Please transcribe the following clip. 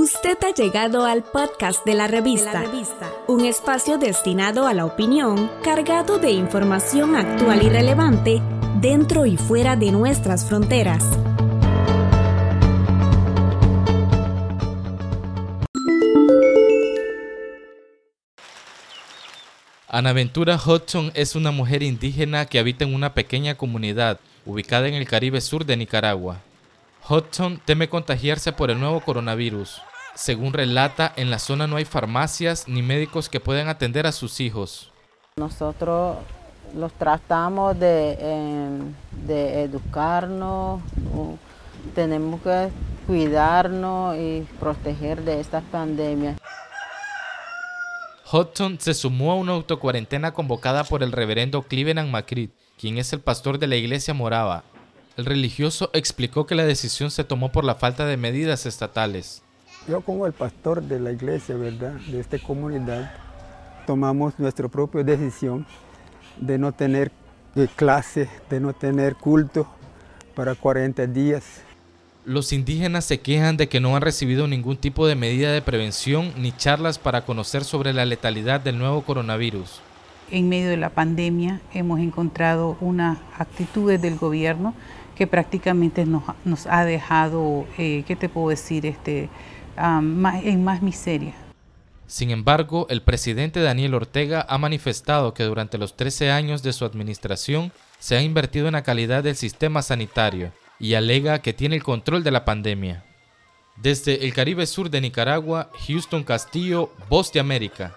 Usted ha llegado al podcast de la, revista, un espacio destinado a la opinión, cargado de información actual y relevante dentro y fuera de nuestras fronteras. Anaventura Hudson es una mujer indígena que habita en una pequeña comunidad ubicada en el Caribe Sur de Nicaragua. Hudson teme contagiarse por el nuevo coronavirus. Según relata, en la zona no hay farmacias ni médicos que puedan atender a sus hijos. Nosotros los tratamos de, em, de educarnos, tenemos que cuidarnos y proteger de estas pandemias. Hudson se sumó a una autocuarentena convocada por el reverendo Cleveland Macri, quien es el pastor de la iglesia morava. El religioso explicó que la decisión se tomó por la falta de medidas estatales. Yo como el pastor de la iglesia, ¿verdad?, de esta comunidad, tomamos nuestra propia decisión de no tener eh, clase, de no tener culto para 40 días. Los indígenas se quejan de que no han recibido ningún tipo de medida de prevención ni charlas para conocer sobre la letalidad del nuevo coronavirus. En medio de la pandemia hemos encontrado unas actitudes del gobierno que prácticamente nos, ha dejado, eh, ¿qué te puedo decir?, este, en más miseria. Sin embargo, el presidente Daniel Ortega ha manifestado que durante los 13 años de su administración se ha invertido en la calidad del sistema sanitario y alega que tiene el control de la pandemia. Desde el Caribe Sur de Nicaragua, Houston Castillo, Voz de América.